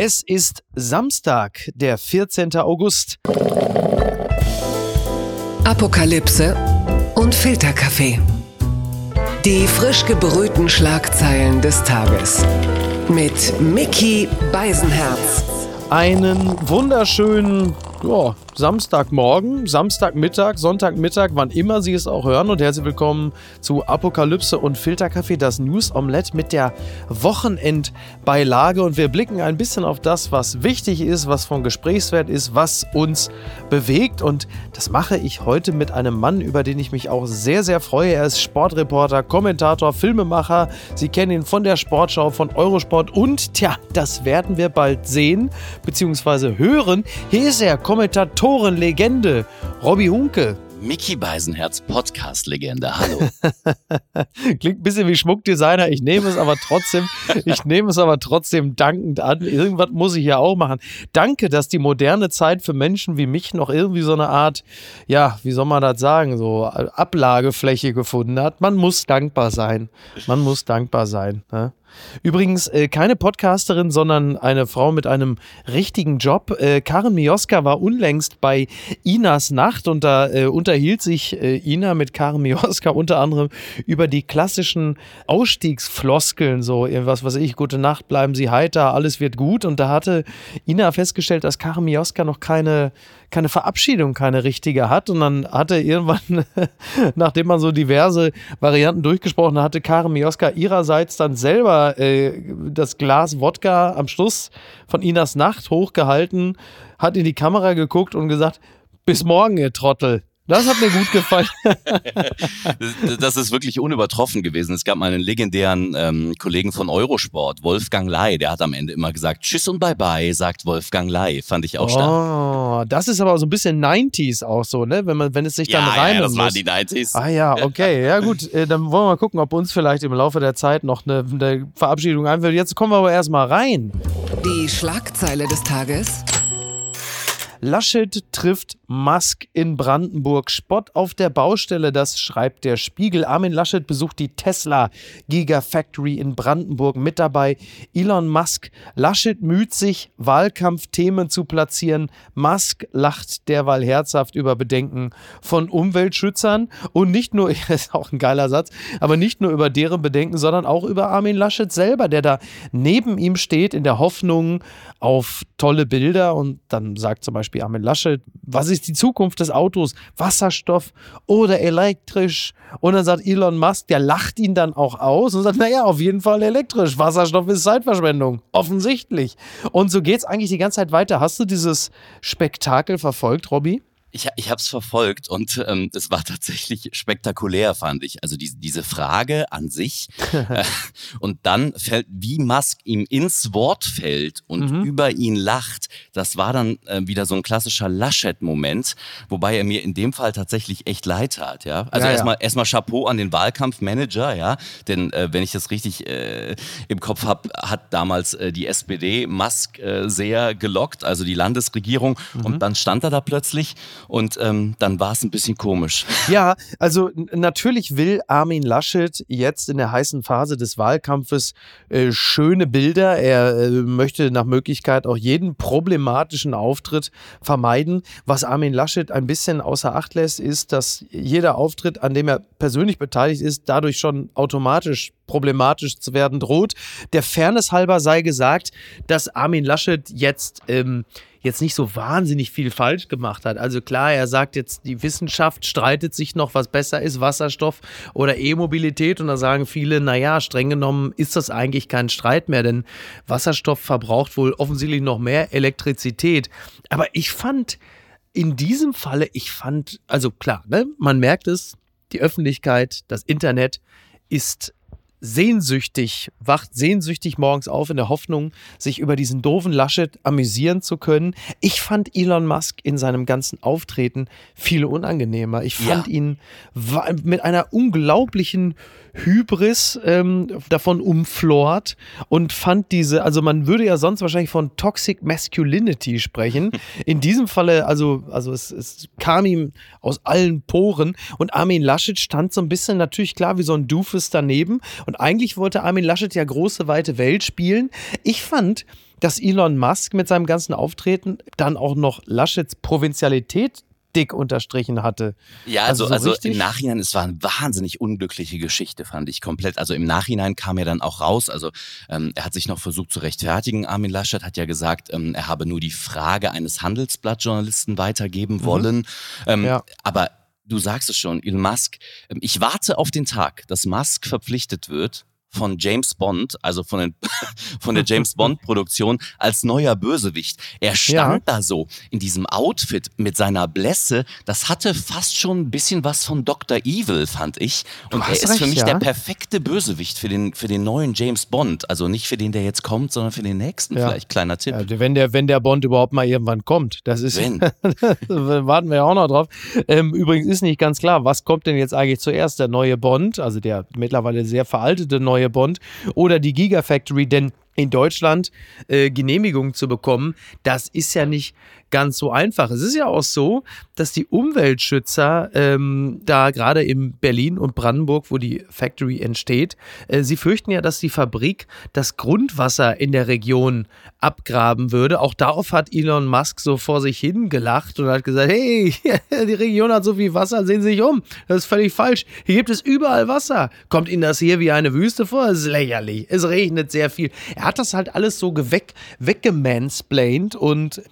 Es ist Samstag, der 14. August. Apokalypse und Filterkaffee. Die frisch gebrühten Schlagzeilen des Tages. Mit Mickey Beisenherz. Einen wunderschönen ja, Samstagmorgen, Samstagmittag, Sonntagmittag, wann immer Sie es auch hören und herzlich willkommen zu Apokalypse und Filterkaffee, das News Omelette mit der Wochenendbeilage und wir blicken ein bisschen auf das, was wichtig ist, was von Gesprächswert ist, was uns bewegt und das mache ich heute mit einem Mann, über den ich mich auch sehr, sehr freue. Er ist Sportreporter, Kommentator, Filmemacher. Sie kennen ihn von der Sportschau, von Eurosport und tja, das werden wir bald sehen bzw. hören. Hier ist er, Kommentatorenlegende Robby Hunke. Mickey Beisenherz Podcast-Legende. Hallo. Klingt ein bisschen wie Schmuckdesigner. Ich nehme es aber trotzdem, ich nehme es aber trotzdem dankend an. Irgendwas muss ich ja auch machen. Danke, dass die moderne Zeit für Menschen wie mich noch irgendwie so eine Art, ja, wie soll man das sagen, so Ablagefläche gefunden hat. Man muss dankbar sein. Man muss dankbar sein. Ne? Übrigens äh, keine Podcasterin, sondern eine Frau mit einem richtigen Job. Äh, Karen Mioska war unlängst bei Inas Nacht und da äh, unterhielt sich äh, Ina mit Karen Mioska unter anderem über die klassischen Ausstiegsfloskeln, so was weiß ich, gute Nacht, bleiben Sie heiter, alles wird gut. Und da hatte Ina festgestellt, dass Karen Mioska noch keine keine Verabschiedung, keine richtige hat. Und dann hatte irgendwann, nachdem man so diverse Varianten durchgesprochen hatte, Karen Mioska ihrerseits dann selber äh, das Glas Wodka am Schluss von Inas Nacht hochgehalten, hat in die Kamera geguckt und gesagt, bis morgen, ihr Trottel. Das hat mir gut gefallen. das ist wirklich unübertroffen gewesen. Es gab mal einen legendären ähm, Kollegen von Eurosport, Wolfgang Lai, der hat am Ende immer gesagt, Tschüss und Bye-bye, sagt Wolfgang Lai. Fand ich auch stark. Oh, das ist aber so ein bisschen 90s auch so, ne? Wenn, man, wenn es sich dann ja, rein ja, das muss. waren die 90s. Ah ja, okay. Ja gut, äh, dann wollen wir mal gucken, ob uns vielleicht im Laufe der Zeit noch eine, eine Verabschiedung einfällt. Jetzt kommen wir aber erstmal rein. Die Schlagzeile des Tages. Laschet trifft Musk in Brandenburg. Spott auf der Baustelle, das schreibt der Spiegel. Armin Laschet besucht die Tesla Gigafactory in Brandenburg. Mit dabei Elon Musk. Laschet müht sich, Wahlkampfthemen zu platzieren. Musk lacht derweil herzhaft über Bedenken von Umweltschützern. Und nicht nur, das ist auch ein geiler Satz, aber nicht nur über deren Bedenken, sondern auch über Armin Laschet selber, der da neben ihm steht in der Hoffnung auf tolle Bilder. Und dann sagt zum Beispiel Armin Laschet, was ist die Zukunft des Autos? Wasserstoff oder elektrisch? Und dann sagt Elon Musk, der lacht ihn dann auch aus und sagt, naja, auf jeden Fall elektrisch. Wasserstoff ist Zeitverschwendung. Offensichtlich. Und so geht es eigentlich die ganze Zeit weiter. Hast du dieses Spektakel verfolgt, Robby? Ich, ich habe es verfolgt und ähm, es war tatsächlich spektakulär, fand ich. Also die, diese Frage an sich äh, und dann fällt, wie Musk ihm ins Wort fällt und mhm. über ihn lacht, das war dann äh, wieder so ein klassischer Laschet-Moment, wobei er mir in dem Fall tatsächlich echt leid tat. Ja? Also ja, erstmal ja. erstmal Chapeau an den Wahlkampfmanager, ja, denn äh, wenn ich das richtig äh, im Kopf habe, hat damals äh, die SPD Musk äh, sehr gelockt, also die Landesregierung, mhm. und dann stand er da plötzlich und ähm, dann war es ein bisschen komisch. Ja, also natürlich will Armin Laschet jetzt in der heißen Phase des Wahlkampfes äh, schöne Bilder. Er äh, möchte nach Möglichkeit auch jeden problematischen Auftritt vermeiden. Was Armin Laschet ein bisschen außer Acht lässt, ist, dass jeder Auftritt, an dem er persönlich beteiligt ist, dadurch schon automatisch problematisch zu werden droht. Der Fairness halber sei gesagt, dass Armin Laschet jetzt ähm, jetzt nicht so wahnsinnig viel falsch gemacht hat. Also klar, er sagt jetzt, die Wissenschaft streitet sich noch, was besser ist, Wasserstoff oder E-Mobilität. Und da sagen viele, naja, streng genommen ist das eigentlich kein Streit mehr, denn Wasserstoff verbraucht wohl offensichtlich noch mehr Elektrizität. Aber ich fand in diesem Falle, ich fand, also klar, ne, man merkt es, die Öffentlichkeit, das Internet ist sehnsüchtig, wacht sehnsüchtig morgens auf in der Hoffnung, sich über diesen doofen Laschet amüsieren zu können. Ich fand Elon Musk in seinem ganzen Auftreten viel unangenehmer. Ich fand ja. ihn mit einer unglaublichen Hybris ähm, davon umflort und fand diese, also man würde ja sonst wahrscheinlich von Toxic Masculinity sprechen. In diesem Falle, also, also es, es kam ihm aus allen Poren und Armin Laschet stand so ein bisschen natürlich klar wie so ein Doofus daneben Und eigentlich wollte Armin Laschet ja große, weite Welt spielen. Ich fand, dass Elon Musk mit seinem ganzen Auftreten dann auch noch Laschets Provinzialität dick unterstrichen hatte. Ja, also, also, so also im Nachhinein, es war eine wahnsinnig unglückliche Geschichte, fand ich komplett. Also im Nachhinein kam er dann auch raus. Also ähm, er hat sich noch versucht zu rechtfertigen. Armin Laschet hat ja gesagt, ähm, er habe nur die Frage eines Handelsblattjournalisten weitergeben mhm. wollen. Ähm, ja. Aber du sagst es schon, Elon Musk, ähm, ich warte auf den Tag, dass Musk verpflichtet wird, von James Bond, also von, den, von der James Bond Produktion, als neuer Bösewicht. Er stand ja. da so in diesem Outfit mit seiner Blässe. Das hatte fast schon ein bisschen was von Dr. Evil, fand ich. Und er ist recht, für mich ja. der perfekte Bösewicht für den, für den neuen James Bond. Also nicht für den, der jetzt kommt, sondern für den nächsten. Ja. Vielleicht kleiner Tipp. wenn, der, wenn der Bond überhaupt mal irgendwann kommt. Das ist. Wenn. warten wir ja auch noch drauf. Ähm, übrigens ist nicht ganz klar, was kommt denn jetzt eigentlich zuerst? Der neue Bond, also der mittlerweile sehr veraltete neue neue Bond oder die Gigafactory, denn in Deutschland äh, Genehmigungen zu bekommen, das ist ja nicht ganz so einfach. Es ist ja auch so, dass die Umweltschützer ähm, da gerade in Berlin und Brandenburg, wo die Factory entsteht, äh, sie fürchten ja, dass die Fabrik das Grundwasser in der Region abgraben würde. Auch darauf hat Elon Musk so vor sich hin gelacht und hat gesagt, hey, die Region hat so viel Wasser, sehen Sie sich um. Das ist völlig falsch. Hier gibt es überall Wasser. Kommt Ihnen das hier wie eine Wüste vor? Das ist lächerlich. Es regnet sehr viel. Er hat das halt alles so weg, weggemansplained und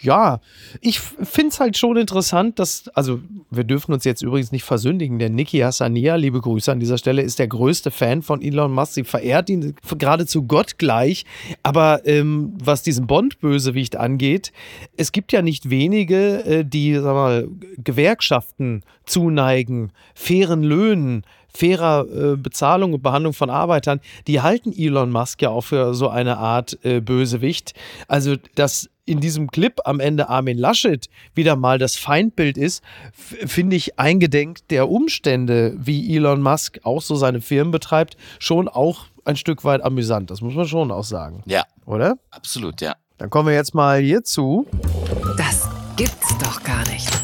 ja, ich finde es halt schon interessant, dass, also wir dürfen uns jetzt übrigens nicht versündigen, der Niki Hassania, liebe Grüße an dieser Stelle, ist der größte Fan von Elon Musk. Sie verehrt ihn geradezu gottgleich. Aber ähm, was diesen Bond-Bösewicht angeht, es gibt ja nicht wenige, äh, die, sag mal, Gewerkschaften zuneigen, fairen Löhnen, fairer äh, Bezahlung und Behandlung von Arbeitern, die halten Elon Musk ja auch für so eine Art äh, Bösewicht. Also, dass in diesem Clip am Ende Armin Laschet wieder mal das Feindbild ist, finde ich eingedenk der Umstände, wie Elon Musk auch so seine Firmen betreibt, schon auch ein Stück weit amüsant. Das muss man schon auch sagen. Ja. Oder? Absolut, ja. Dann kommen wir jetzt mal hierzu. Das gibt's doch gar nicht.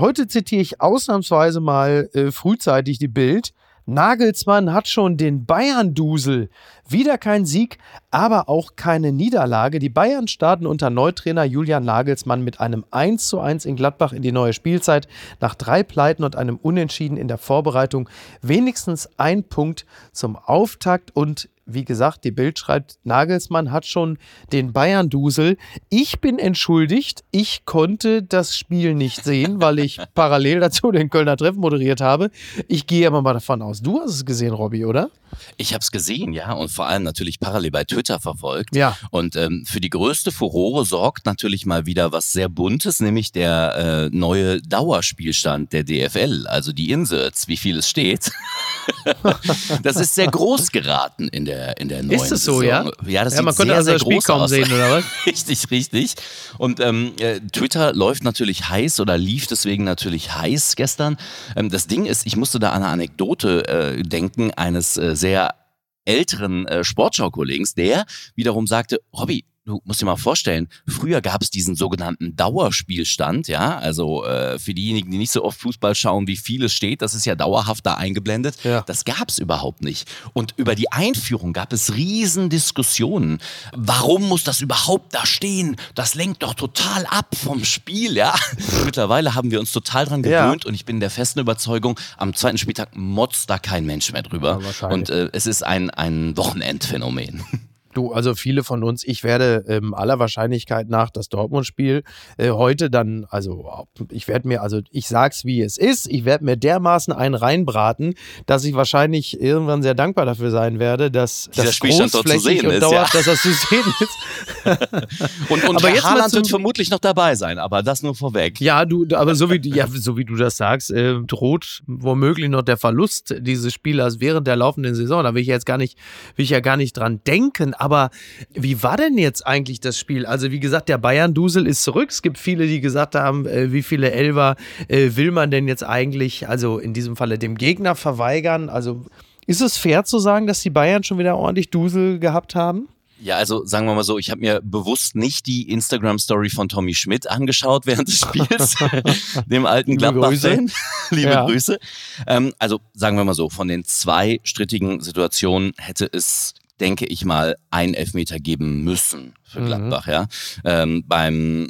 Heute zitiere ich ausnahmsweise mal äh, frühzeitig die Bild. Nagelsmann hat schon den Bayern-Dusel. Wieder kein Sieg, aber auch keine Niederlage. Die Bayern starten unter Neutrainer Julian Nagelsmann mit einem 1:1 in Gladbach in die neue Spielzeit. Nach drei Pleiten und einem Unentschieden in der Vorbereitung wenigstens ein Punkt zum Auftakt und wie gesagt, die Bild schreibt, Nagelsmann hat schon den Bayern-Dusel. Ich bin entschuldigt, ich konnte das Spiel nicht sehen, weil ich parallel dazu den Kölner Treff moderiert habe. Ich gehe aber mal davon aus, du hast es gesehen, Robby, oder? Ich habe es gesehen, ja, und vor allem natürlich parallel bei Twitter verfolgt. Ja. Und ähm, für die größte Furore sorgt natürlich mal wieder was sehr Buntes, nämlich der äh, neue Dauerspielstand der DFL, also die Inserts, wie viel es steht. das ist sehr groß geraten in der, in der neuen Ist das so, Saison. ja? Ja, das ja, man sieht sehr, also sehr das Spiel groß kaum aus. sehen, oder was? richtig, richtig. Und ähm, äh, Twitter läuft natürlich heiß oder lief deswegen natürlich heiß gestern. Ähm, das Ding ist, ich musste da an eine Anekdote äh, denken eines äh, sehr älteren äh, Sportschau-Kollegen, der wiederum sagte, Robby, du musst dir mal vorstellen, früher gab es diesen sogenannten Dauerspielstand, ja, also äh, für diejenigen, die nicht so oft Fußball schauen, wie viel es steht, das ist ja dauerhaft da eingeblendet. Ja. Das gab es überhaupt nicht. Und über die Einführung gab es riesen Diskussionen. Warum muss das überhaupt da stehen? Das lenkt doch total ab vom Spiel, ja. Mittlerweile haben wir uns total dran gewöhnt ja. und ich bin der festen Überzeugung, am zweiten Spieltag motzt da kein Mensch mehr drüber. Ja, und äh, es ist ein, ein Wochenendphänomen. Du, also viele von uns, ich werde ähm, aller Wahrscheinlichkeit nach das Dortmund-Spiel äh, heute dann, also ich werde mir, also ich sag's wie es ist, ich werde mir dermaßen einen reinbraten, dass ich wahrscheinlich irgendwann sehr dankbar dafür sein werde, dass Dieser das Spielstand dort zu sehen und ist, dauerhaft, ja. dass das zu sehen ist. und und aber jetzt Haaland wird vermutlich noch dabei sein, aber das nur vorweg. Ja, du, aber so wie, du- ja, so wie du das sagst, äh, droht womöglich noch der Verlust dieses Spielers während der laufenden Saison. Da will ich jetzt gar nicht, will ich ja gar nicht dran denken. Aber wie war denn jetzt eigentlich das Spiel? Also wie gesagt, der Bayern-Dusel ist zurück. Es gibt viele, die gesagt haben, äh, wie viele Elfer äh, will man denn jetzt eigentlich, also in diesem Falle dem Gegner verweigern? Also ist es fair zu sagen, dass die Bayern schon wieder ordentlich Dusel gehabt haben? Ja, also sagen wir mal so, ich habe mir bewusst nicht die Instagram-Story von Tommy Schmidt angeschaut während des Spiels, dem alten Gladbach-Fan. Liebe ja. Grüße. Ähm, also sagen wir mal so, von den zwei strittigen Situationen hätte es denke ich mal, ein Elfmeter geben müssen für mhm. Gladbach. Mhm. Ja, ähm, beim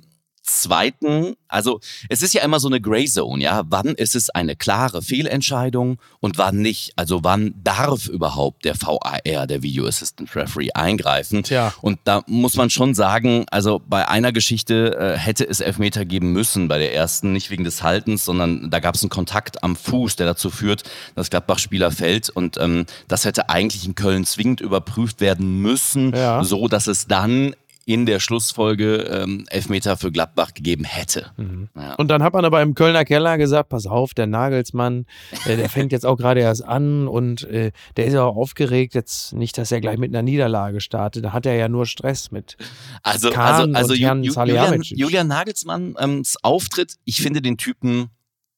zweiten, also es ist ja immer so eine Gray Zone, ja. Wann ist es eine klare Fehlentscheidung und wann nicht? Also wann darf überhaupt der VAR, der Video Assistant Referee, eingreifen? Tja. Und da muss man schon sagen, also bei einer Geschichte äh, hätte es Elfmeter geben müssen, bei der ersten, nicht wegen des Haltens, sondern da gab es einen Kontakt am Fuß, der dazu führt, dass Gladbach-Spieler fällt. Und ähm, das hätte eigentlich in Köln zwingend überprüft werden müssen, ja. so dass es dann in der Schlussfolge ähm, Elfmeter für Gladbach gegeben hätte. Mhm. Ja. Und dann hat man aber im Kölner Keller gesagt, pass auf, der Nagelsmann, äh, der fängt jetzt auch gerade erst an und äh, der ist ja auch aufgeregt, jetzt nicht, dass er gleich mit einer Niederlage startet, da hat er ja nur Stress mit also, Kahn also, also Jan Ju Julian, Julian Nagelsmanns ähm, Auftritt, ich finde den Typen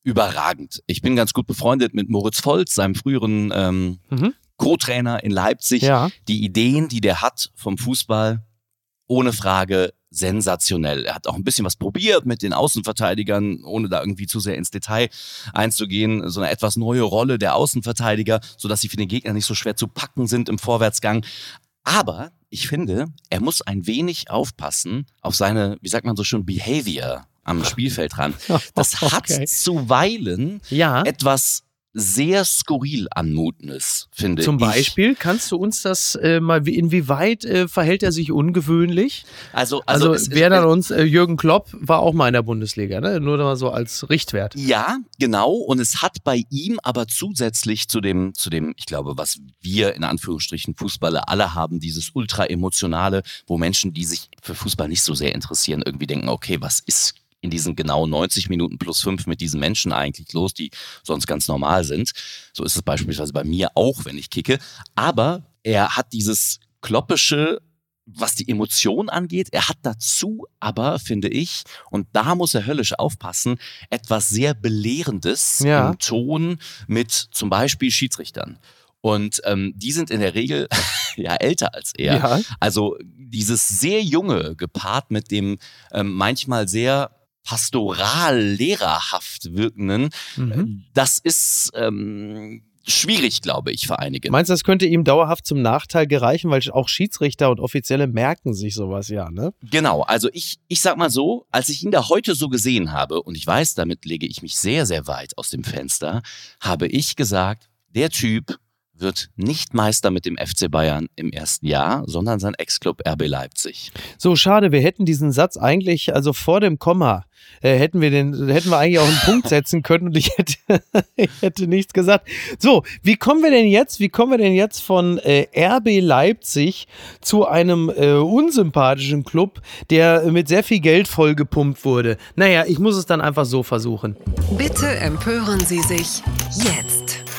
überragend. Ich bin ganz gut befreundet mit Moritz Volz, seinem früheren ähm, mhm. Co-Trainer in Leipzig. Ja. Die Ideen, die der hat vom Fußball, ohne Frage sensationell. Er hat auch ein bisschen was probiert mit den Außenverteidigern, ohne da irgendwie zu sehr ins Detail einzugehen. So eine etwas neue Rolle der Außenverteidiger, sodass sie für den Gegner nicht so schwer zu packen sind im Vorwärtsgang. Aber ich finde, er muss ein wenig aufpassen auf seine, wie sagt man so schön, Behavior am Spielfeldrand. Das hat okay. zuweilen ja. etwas sehr skurril anmutendes, finde Zum ich. Zum Beispiel, kannst du uns das äh, mal, inwieweit äh, verhält er sich ungewöhnlich? Also, also, also wer dann uns, äh, Jürgen Klopp war auch mal in der Bundesliga, ne? nur mal so als Richtwert. Ja, genau. Und es hat bei ihm aber zusätzlich zu dem, zu dem, ich glaube, was wir in Anführungsstrichen Fußballer alle haben, dieses ultra-emotionale, wo Menschen, die sich für Fußball nicht so sehr interessieren, irgendwie denken, okay, was ist in diesen genau 90 Minuten plus fünf mit diesen Menschen eigentlich los, die sonst ganz normal sind. So ist es beispielsweise bei mir auch, wenn ich kicke. Aber er hat dieses kloppische was die Emotion angeht. Er hat dazu aber, finde ich, und da muss er höllisch aufpassen, etwas sehr Belehrendes ja. im Ton mit zum Beispiel Schiedsrichtern. Und ähm, die sind in der Regel ja älter als er. Ja. Also dieses sehr junge gepaart mit dem ähm, manchmal sehr pastoral lehrerhaft wirkenden, mhm. das ist ähm, schwierig, glaube ich, für einige. Meinst du, das könnte ihm dauerhaft zum Nachteil gereichen, weil auch Schiedsrichter und Offizielle merken sich sowas ja, ne? Genau, also ich, ich sag mal so, als ich ihn da heute so gesehen habe, und ich weiß, damit lege ich mich sehr, sehr weit aus dem Fenster, habe ich gesagt, der Typ wird nicht Meister mit dem FC Bayern im ersten Jahr, sondern sein Ex-Club RB Leipzig. So schade, wir hätten diesen Satz eigentlich, also vor dem Komma, äh, hätten wir den, hätten wir eigentlich auch einen Punkt setzen können und ich hätte, ich hätte nichts gesagt. So, wie kommen wir denn jetzt, wie kommen wir denn jetzt von äh, RB Leipzig zu einem äh, unsympathischen Club, der mit sehr viel Geld vollgepumpt wurde? Naja, ich muss es dann einfach so versuchen. Bitte empören Sie sich jetzt.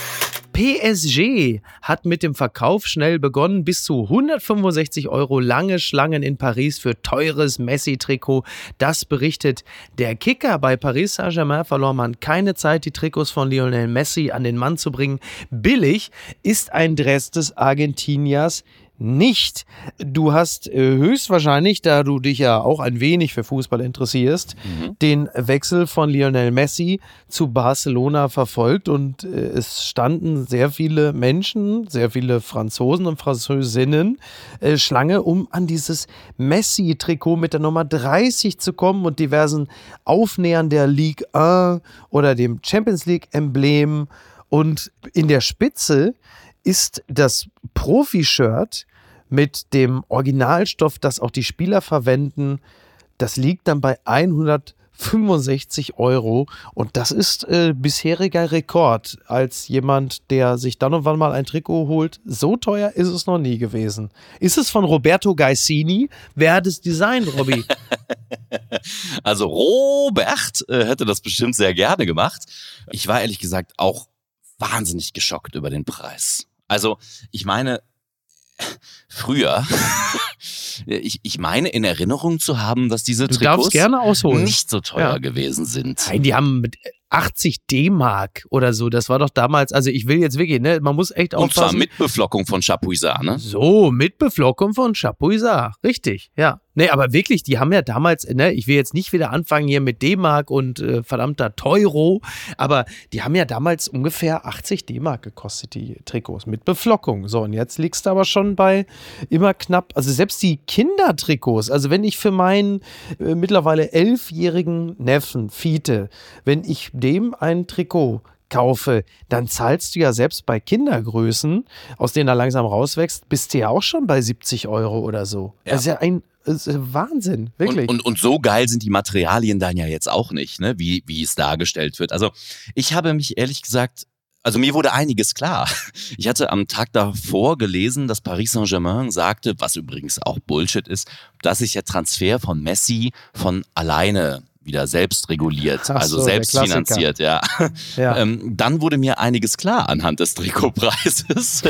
PSG hat mit dem Verkauf schnell begonnen. Bis zu 165 Euro lange Schlangen in Paris für teures Messi-Trikot. Das berichtet der Kicker. Bei Paris Saint-Germain verlor man keine Zeit, die Trikots von Lionel Messi an den Mann zu bringen. Billig ist ein Dress des Argentiniers nicht. Du hast äh, höchstwahrscheinlich, da du dich ja auch ein wenig für Fußball interessierst, mhm. den Wechsel von Lionel Messi zu Barcelona verfolgt und äh, es standen sehr viele Menschen, sehr viele Franzosen und Französinnen äh, Schlange, um an dieses Messi-Trikot mit der Nummer 30 zu kommen und diversen Aufnähern der Ligue 1 oder dem Champions League-Emblem. Und in der Spitze ist das Profi-Shirt mit dem Originalstoff, das auch die Spieler verwenden. Das liegt dann bei 165 Euro und das ist äh, bisheriger Rekord als jemand, der sich dann und wann mal ein Trikot holt. So teuer ist es noch nie gewesen. Ist es von Roberto Gaisini? Wer hat es designt, Robby? also Robert äh, hätte das bestimmt sehr gerne gemacht. Ich war ehrlich gesagt auch wahnsinnig geschockt über den Preis. Also ich meine, früher ich, ich meine in Erinnerung zu haben, dass diese Du Trikots nicht so teuer Ja. gewesen sind. Nein, die haben mit 80 D-Mark oder so. Das war doch damals, also ich will jetzt wirklich, ne, man muss echt Und zwar aufpassen. mit Beflockung von Chapuisat, ne? So, mit Beflockung von Chapuisat. Richtig, ja. Nee, aber wirklich, die haben ja damals, ne, ich will jetzt nicht wieder anfangen hier mit D-Mark und äh, verdammter Teuro, aber die haben ja damals ungefähr 80 D-Mark gekostet, die Trikots, mit Beflockung. So, und jetzt liegst du aber schon bei immer knapp, also selbst die Kindertrikots, also wenn ich für meinen äh, mittlerweile elfjährigen Neffen Fiete, wenn ich dem ein Trikot kaufe, dann zahlst du ja selbst bei Kindergrößen, aus denen er langsam rauswächst, bist du ja auch schon bei 70 Euro oder so. Ja. Das ist ja ein ist Wahnsinn, wirklich. Und, und, und so geil sind die Materialien dann ja jetzt auch nicht, ne? wie, wie es dargestellt wird. Also ich habe mich ehrlich gesagt, also mir wurde einiges klar. Ich hatte am Tag davor gelesen, dass Paris Saint-Germain sagte, was übrigens auch Bullshit ist, dass sich der Transfer von Messi von alleine wieder selbst reguliert, Ach also so, selbst finanziert, ja. ja. Ähm, dann wurde mir einiges klar anhand des Trikotpreises,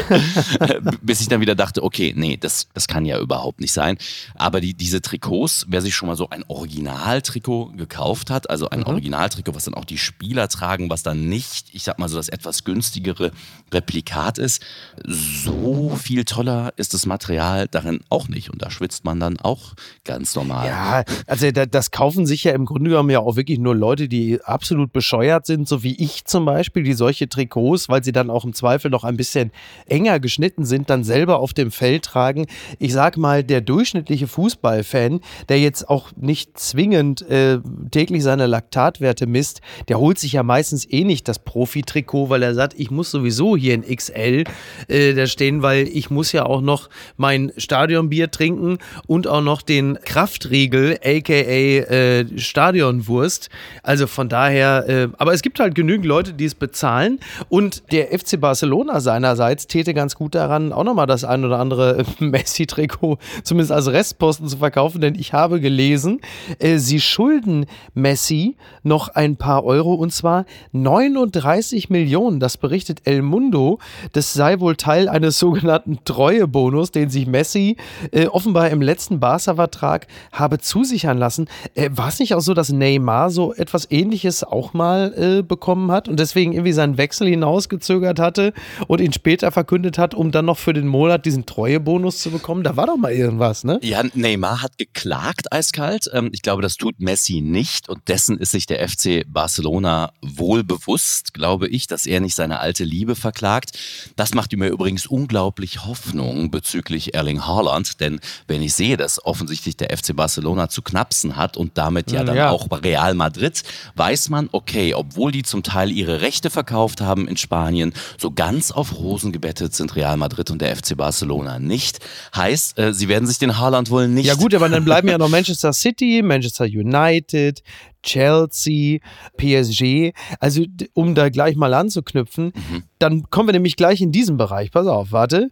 bis ich dann wieder dachte, okay, nee, das, das kann ja überhaupt nicht sein. Aber die, diese Trikots, wer sich schon mal so ein Originaltrikot gekauft hat, also ein Mhm. Originaltrikot, was dann auch die Spieler tragen, was dann nicht, ich sag mal so das etwas günstigere Replikat ist, so viel toller ist das Material darin auch nicht. Und da schwitzt man dann auch ganz normal. Ja, also da, das kaufen sich ja im Grunde genommen ja auch wirklich nur Leute, die absolut bescheuert sind, so wie ich zum Beispiel, die solche Trikots, weil sie dann auch im Zweifel noch ein bisschen enger geschnitten sind, dann selber auf dem Feld tragen. Ich sag mal, der durchschnittliche Fußballfan, der jetzt auch nicht zwingend äh, täglich seine Laktatwerte misst, der holt sich ja meistens eh nicht das Profi-Trikot, weil er sagt, ich muss sowieso hier in XL äh, da stehen, weil ich muss ja auch noch mein Stadionbier trinken und auch noch den Kraftriegel, aka äh, Stadionwurst. Also von daher, äh, aber es gibt halt genügend Leute, die es bezahlen und der FC Barcelona seinerseits täte ganz gut daran, auch nochmal das ein oder andere Messi-Trikot zumindest als Restposten zu verkaufen, denn ich habe gelesen, äh, sie schulden Messi noch ein paar Euro und zwar 39 Millionen. Das berichtet El Mundo. Das sei wohl Teil eines sogenannten Treuebonus, den sich Messi äh, offenbar im letzten Barca-Vertrag habe zusichern lassen. Äh, War es nicht auch so, dass Neymar so etwas Ähnliches auch mal äh, bekommen hat und deswegen irgendwie seinen Wechsel hinausgezögert hatte und ihn später verkündet hat, um dann noch für den Monat diesen Treuebonus zu bekommen? Da war doch mal irgendwas, ne? Ja, Neymar hat geklagt eiskalt. Ähm, Ich glaube, das tut Messi nicht und dessen ist sich der FC Barcelona wohl bewusst, glaube ich, dass er nicht seine alte Liebe verklagt. Das macht mir übrigens unglaublich Hoffnung bezüglich Erling Haaland, denn wenn ich sehe, dass offensichtlich der FC Barcelona zu knapsen hat und damit ja Mm, dann ja. Auch bei Real Madrid, weiß man, okay, obwohl die zum Teil ihre Rechte verkauft haben in Spanien, so ganz auf Rosen gebettet sind Real Madrid und der FC Barcelona nicht. Heißt, äh, sie werden sich den Haaland wohl nicht Ja gut, aber dann bleiben ja noch Manchester City, Manchester United, Chelsea, PSG. Also um da gleich mal anzuknüpfen, dann kommen wir nämlich gleich in diesen Bereich. Pass auf, warte.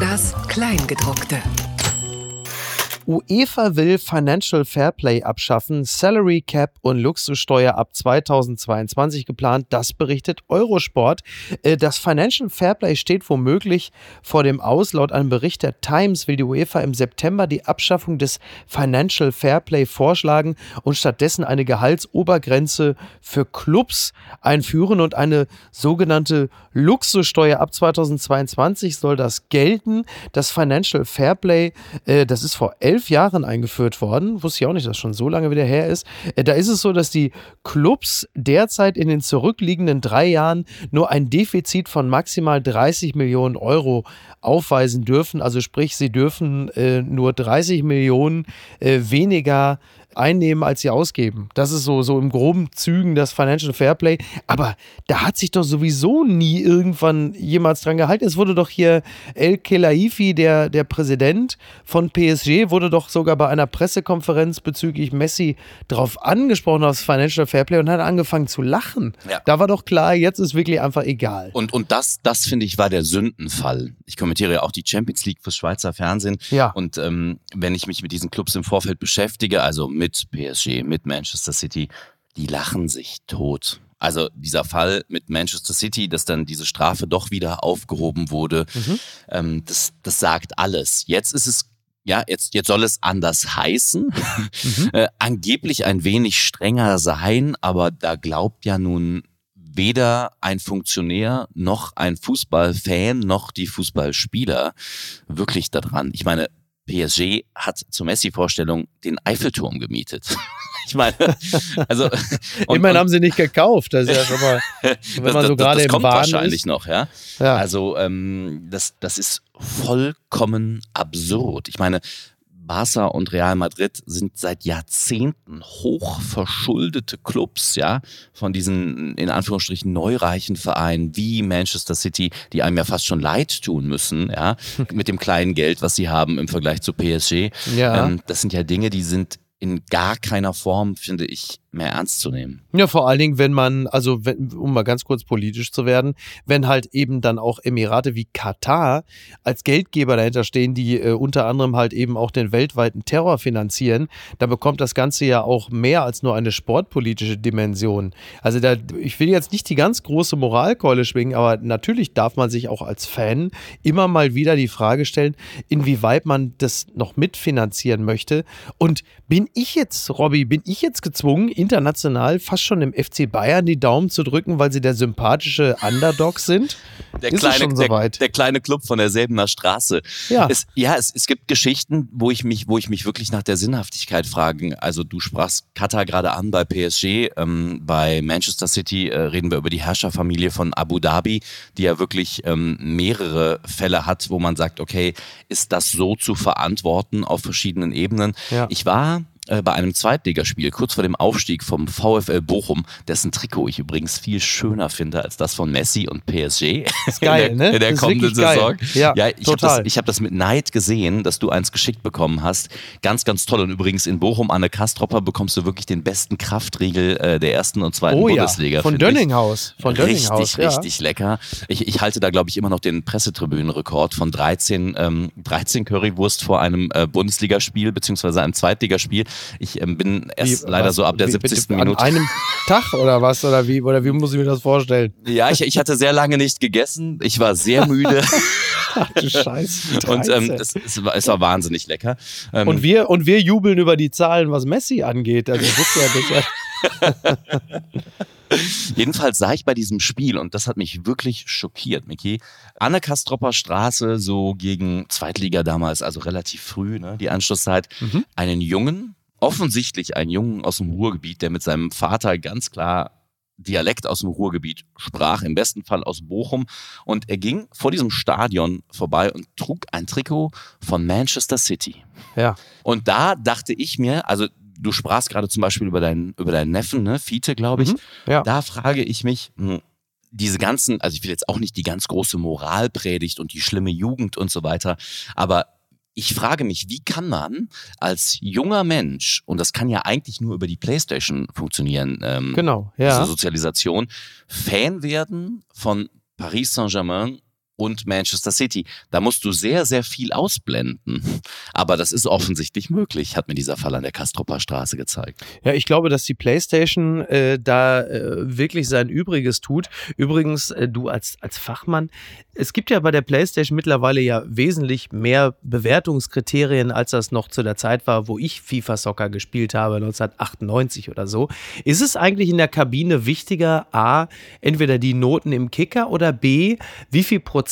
Das Kleingedruckte. UEFA will Financial Fairplay abschaffen, Salary Cap und Luxussteuer ab 2022 geplant. Das berichtet Eurosport. Äh, Das Financial Fairplay steht womöglich vor dem Aus. Laut einem Bericht der Times will die UEFA im September die Abschaffung des Financial Fairplay vorschlagen und stattdessen eine Gehaltsobergrenze für Clubs einführen und eine sogenannte Luxussteuer ab 2022 soll das gelten. Das Financial Fairplay, äh, das ist vor elf Jahren eingeführt worden. Wusste ich auch nicht, dass das schon so lange wieder her ist. Äh, da ist es so, dass die Clubs derzeit in den zurückliegenden drei Jahren nur ein Defizit von maximal 30 Millionen Euro aufweisen dürfen. Also sprich, sie dürfen äh, nur 30 Millionen äh, weniger einnehmen, als sie ausgeben. Das ist so, so im groben Zügen das Financial Fairplay. Aber da hat sich doch sowieso nie irgendwann jemals dran gehalten. Es wurde doch hier El Kelaifi, der, der Präsident von PSG, wurde doch sogar bei einer Pressekonferenz bezüglich Messi drauf angesprochen, auf das Financial Fairplay und hat angefangen zu lachen. Ja. Da war doch klar, jetzt ist wirklich einfach egal. Und, und das, das finde ich, war der Sündenfall. Ich kommentiere ja auch die Champions League fürs Schweizer Fernsehen. Ja. Und ähm, wenn ich mich mit diesen Clubs im Vorfeld beschäftige, also mit PSG, mit Manchester City, die lachen sich tot. Also dieser Fall mit Manchester City, dass dann diese Strafe doch wieder aufgehoben wurde, Mhm. ähm, das, das sagt alles. Jetzt ist es ja, jetzt, jetzt soll es anders heißen, mhm. äh, angeblich ein wenig strenger sein, aber da glaubt ja nun weder ein Funktionär noch ein Fußballfan noch die Fußballspieler wirklich daran. Ich meine, PSG hat zur Messi-Vorstellung den Eiffelturm gemietet. ich meine, also und, immerhin haben sie nicht gekauft. Das ist ja schon mal, wenn das, man so gerade das im kommt Bahn wahrscheinlich ist. noch, ja. Ja. Also ähm, das, das ist vollkommen absurd. Ich meine, Barca und Real Madrid sind seit Jahrzehnten hochverschuldete Clubs, ja, von diesen in Anführungsstrichen neureichen Vereinen wie Manchester City, die einem ja fast schon leid tun müssen, ja, mit dem kleinen Geld, was sie haben im Vergleich zu PSG. Ja. Ähm, das sind ja Dinge, die sind in gar keiner Form, finde ich, mehr ernst zu nehmen. Ja, vor allen Dingen, wenn man, also wenn, um mal ganz kurz politisch zu werden, wenn halt eben dann auch Emirate wie Katar als Geldgeber dahinter stehen, die äh, unter anderem halt eben auch den weltweiten Terror finanzieren, dann bekommt das Ganze ja auch mehr als nur eine sportpolitische Dimension. Also da, ich will jetzt nicht die ganz große Moralkeule schwingen, aber natürlich darf man sich auch als Fan immer mal wieder die Frage stellen, inwieweit man das noch mitfinanzieren möchte. Und bin ich jetzt, Robby, bin ich jetzt gezwungen, international fast schon im FC Bayern die Daumen zu drücken, weil sie der sympathische Underdog sind? Der Ist kleine, schon der, soweit? der kleine Club von derselbener Straße. Ja. Es, ja, es, es gibt Geschichten, wo ich mich, wo ich mich wirklich nach der Sinnhaftigkeit frage. Also du sprachst Katar gerade an bei PSG, ähm, bei Manchester City äh, reden wir über die Herrscherfamilie von Abu Dhabi, die ja wirklich ähm, mehrere Fälle hat, wo man sagt, okay, ist das so zu verantworten auf verschiedenen Ebenen? Ja. Ich war äh, bei einem Zweitligaspiel, kurz vor dem Aufstieg vom VfL Bochum, dessen Trikot ich übrigens viel schöner finde als das von Messi und PSG. Ist geil, in der, ne? In der kommenden. Saison. Ja, ich habe das, ich hab das mit Neid gesehen, dass du eins geschickt bekommen hast. Ganz, ganz toll. Und übrigens in Bochum, Anne Kastropper, bekommst du wirklich den besten Kraftriegel äh, der ersten und zweiten Oh ja, Bundesliga. von finde ich. Dönninghaus. Von Dönninghaus, Richtig, ja. richtig lecker. Ich, ich halte da, glaube ich, immer noch den Pressetribünenrekord von 13, ähm, 13 Currywurst vor einem äh, Bundesligaspiel beziehungsweise einem Zweitligaspiel. Ich ähm, bin erst Wie- leider was- so ab der wie- 70. bitte, Minute. An einem Tag oder was? Oder wie, oder wie muss ich mir das vorstellen? Ja, ich, ich hatte sehr lange nicht gegessen. Ich war sehr müde Ach du Scheiße. und ähm, 13. es, es, war, es war wahnsinnig lecker. Ähm, und, wir, und wir jubeln über die Zahlen, was Messi angeht. Also ist ja, das Jedenfalls sah ich bei diesem Spiel, und das hat mich wirklich schockiert, Miki, Anne Kastropper Straße, so gegen Zweitliga damals, also relativ früh, ne, die Anschlusszeit, Mhm. einen Jungen, offensichtlich einen Jungen aus dem Ruhrgebiet, der mit seinem Vater ganz klar Dialekt aus dem Ruhrgebiet sprach, im besten Fall aus Bochum. Und er ging vor diesem Stadion vorbei und trug ein Trikot von Manchester City. ja. Und da dachte ich mir, also du sprachst gerade zum Beispiel über deinen, über deinen Neffen, ne, Fiete, glaube ich. Mhm, ja. Da frage ich mich, hm, diese ganzen, also ich will jetzt auch nicht die ganz große Moralpredigt und die schlimme Jugend und so weiter, aber ich frage mich, wie kann man als junger Mensch, und das kann ja eigentlich nur über die Playstation funktionieren, ähm, Genau, diese ja. Sozialisation, Fan werden von Paris Saint-Germain und Manchester City. Da musst du sehr, sehr viel ausblenden. Aber das ist offensichtlich möglich, hat mir dieser Fall an der Kastropper Straße gezeigt. Ja, ich glaube, dass die PlayStation äh, da äh, wirklich sein Übriges tut. Übrigens, äh, du als, als Fachmann, es gibt ja bei der PlayStation mittlerweile ja wesentlich mehr Bewertungskriterien, als das noch zu der Zeit war, wo ich FIFA Soccer gespielt habe, 1998 oder so. Ist es eigentlich in der Kabine wichtiger, A, entweder die Noten im Kicker oder B, wie viel Prozent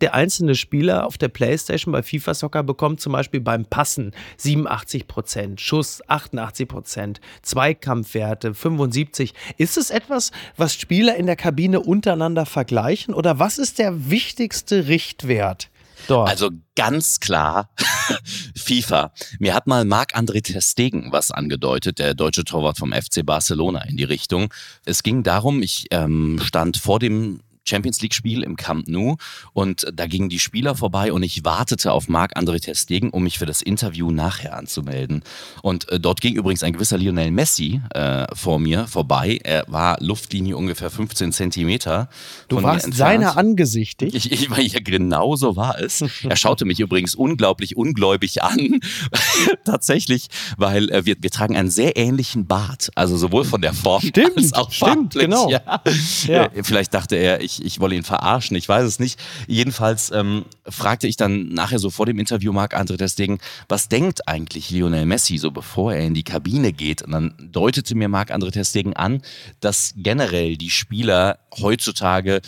der einzelne Spieler auf der PlayStation bei FIFA Soccer bekommt, zum Beispiel beim Passen 87 Prozent, Schuss 88 Prozent, Zweikampfwerte 75. Ist es etwas, was Spieler in der Kabine untereinander vergleichen oder was ist der wichtigste Richtwert dort? Also ganz klar FIFA. Mir hat mal Marc-André Ter Stegen was angedeutet, der deutsche Torwart vom FC Barcelona in die Richtung. Es ging darum, ich ähm, stand vor dem Champions League Spiel im Camp Nou und da gingen die Spieler vorbei und ich wartete auf Marc-André Ter Stegen, um mich für das Interview nachher anzumelden. Und äh, dort ging übrigens ein gewisser Lionel Messi äh, vor mir vorbei. Er war Luftlinie ungefähr 15 Zentimeter. du warst seiner angesichtigt. Ich, ich war ja genau so war es. Er schaute mich übrigens unglaublich ungläubig an. Tatsächlich, weil äh, wir, wir tragen einen sehr ähnlichen Bart. Also sowohl von der Form Stimmt, als auch stimmt, farblich. genau. Ja. Ja. Äh, Vielleicht dachte er, ich ich, ich wolle ihn verarschen, ich weiß es nicht. Jedenfalls ähm, fragte ich dann nachher so vor dem Interview Marc-André Destegen, was denkt eigentlich Lionel Messi so bevor er in die Kabine geht? Und dann deutete mir Marc-André Destegen an, dass generell die Spieler heutzutage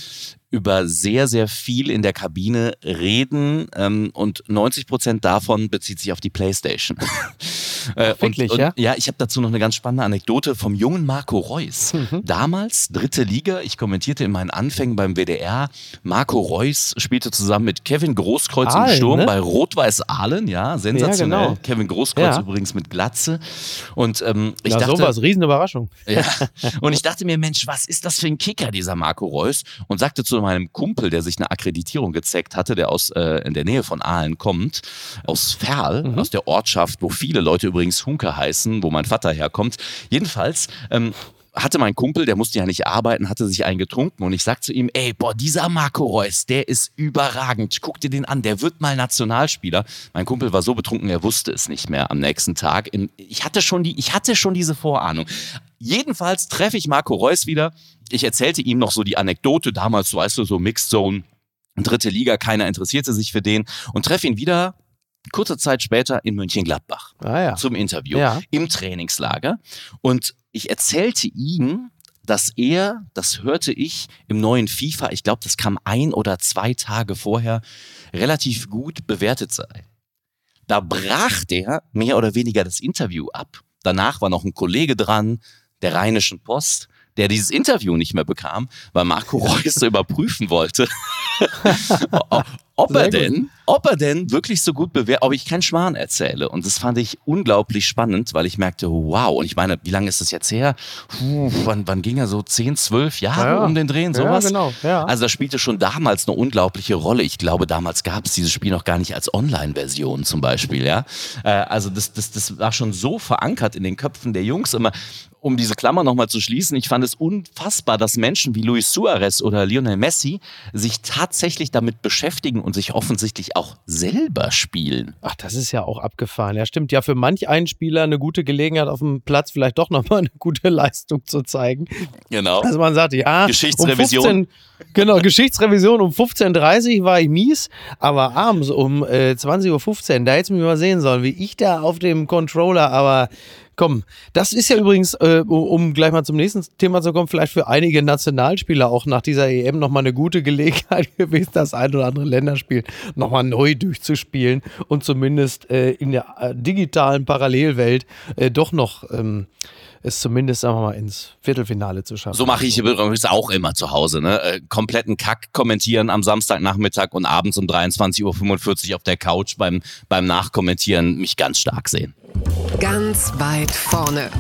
über sehr, sehr viel in der Kabine reden ähm, und 90 Prozent davon bezieht sich auf die Playstation. äh, Wirklich, und, ja? Und, ja, ich habe dazu noch eine ganz spannende Anekdote vom jungen Marco Reus. Mhm. Damals, dritte Liga, ich kommentierte in meinen Anfängen beim WDR, Marco Reus spielte zusammen mit Kevin Großkreuz Aalen, im Sturm ne? bei Rot-Weiß Aalen, ja, sensationell. Ja, genau. Kevin Großkreuz Ja. übrigens mit Glatze. Und ähm, ich Na, dachte, sowas, Riesenüberraschung. ja. Und ich dachte mir, Mensch, was ist das für ein Kicker, dieser Marco Reus? Und sagte zu meinem Kumpel, der sich eine Akkreditierung gezeckt hatte, der aus äh, in der Nähe von Aalen kommt, aus Ferl, Mhm. aus der Ortschaft, wo viele Leute übrigens Hunke heißen, wo mein Vater herkommt. Jedenfalls ähm, hatte mein Kumpel, der musste ja nicht arbeiten, hatte sich einen getrunken und ich sag zu ihm, ey, boah, dieser Marco Reus, der ist überragend. Guck dir den an, der wird mal Nationalspieler. Mein Kumpel war so betrunken, er wusste es nicht mehr am nächsten Tag. Ich hatte schon die, ich hatte schon diese Vorahnung. Jedenfalls treffe ich Marco Reus wieder. Ich erzählte ihm noch so die Anekdote, damals, weißt du, so Mixed Zone, dritte Liga, keiner interessierte sich für den und treffe ihn wieder kurze Zeit später in Mönchengladbach Ah ja. zum Interview Ja. im Trainingslager. Und ich erzählte ihm, dass er, das hörte ich im neuen FIFA, ich glaube, das kam ein oder zwei Tage vorher, relativ gut bewertet sei. Da brach der mehr oder weniger das Interview ab. Danach war noch ein Kollege dran, der Rheinischen Post, der dieses Interview nicht mehr bekam, weil Marco Reus überprüfen wollte, ob er gut. denn, ob er denn wirklich so gut bewertet, ob ich keinen Schmarrn erzähle. Und das fand ich unglaublich spannend, weil ich merkte, wow. Und ich meine, wie lange ist das jetzt her? Puh, wann, wann ging er so? 10, 12 Jahre Ja, ja. um den Drehen, Ja, sowas? genau, ja. Also das spielte schon damals eine unglaubliche Rolle. Ich glaube, damals gab es dieses Spiel noch gar nicht als Online-Version zum Beispiel, ja. Äh, also das, das, das war schon so verankert in den Köpfen der Jungs immer. Um diese Klammer nochmal zu schließen, ich fand es unfassbar, dass Menschen wie Luis Suarez oder Lionel Messi sich tatsächlich damit beschäftigen und sich offensichtlich auch selber spielen. Ach, das ist ja auch abgefahren. Ja, stimmt. Ja, für manch einen Spieler eine gute Gelegenheit auf dem Platz vielleicht doch nochmal eine gute Leistung zu zeigen. Genau. Also man sagt, ja, Geschichtsrevision. Um 15, genau, Geschichtsrevision um 15.30 Uhr war ich mies, aber abends um äh, 20.15 Uhr, da hättest du mich mal sehen sollen, wie ich da auf dem Controller, aber komm, das ist ja übrigens, äh, um gleich mal zum nächsten Thema zu kommen, vielleicht für einige Nationalspieler auch nach dieser EM nochmal eine gute Gelegenheit gewesen, das ein oder andere Länderspiel nochmal neu durchzuspielen und zumindest äh, in der äh, digitalen Parallelwelt äh, doch noch ähm, es zumindest, sagen wir mal, ins Viertelfinale zu schaffen. So mache ich übrigens auch immer zu Hause. Ne? Äh, kompletten Kack kommentieren am Samstagnachmittag und abends um 23.45 Uhr auf der Couch beim, beim Nachkommentieren mich ganz stark sehen. Ganz weit vorne.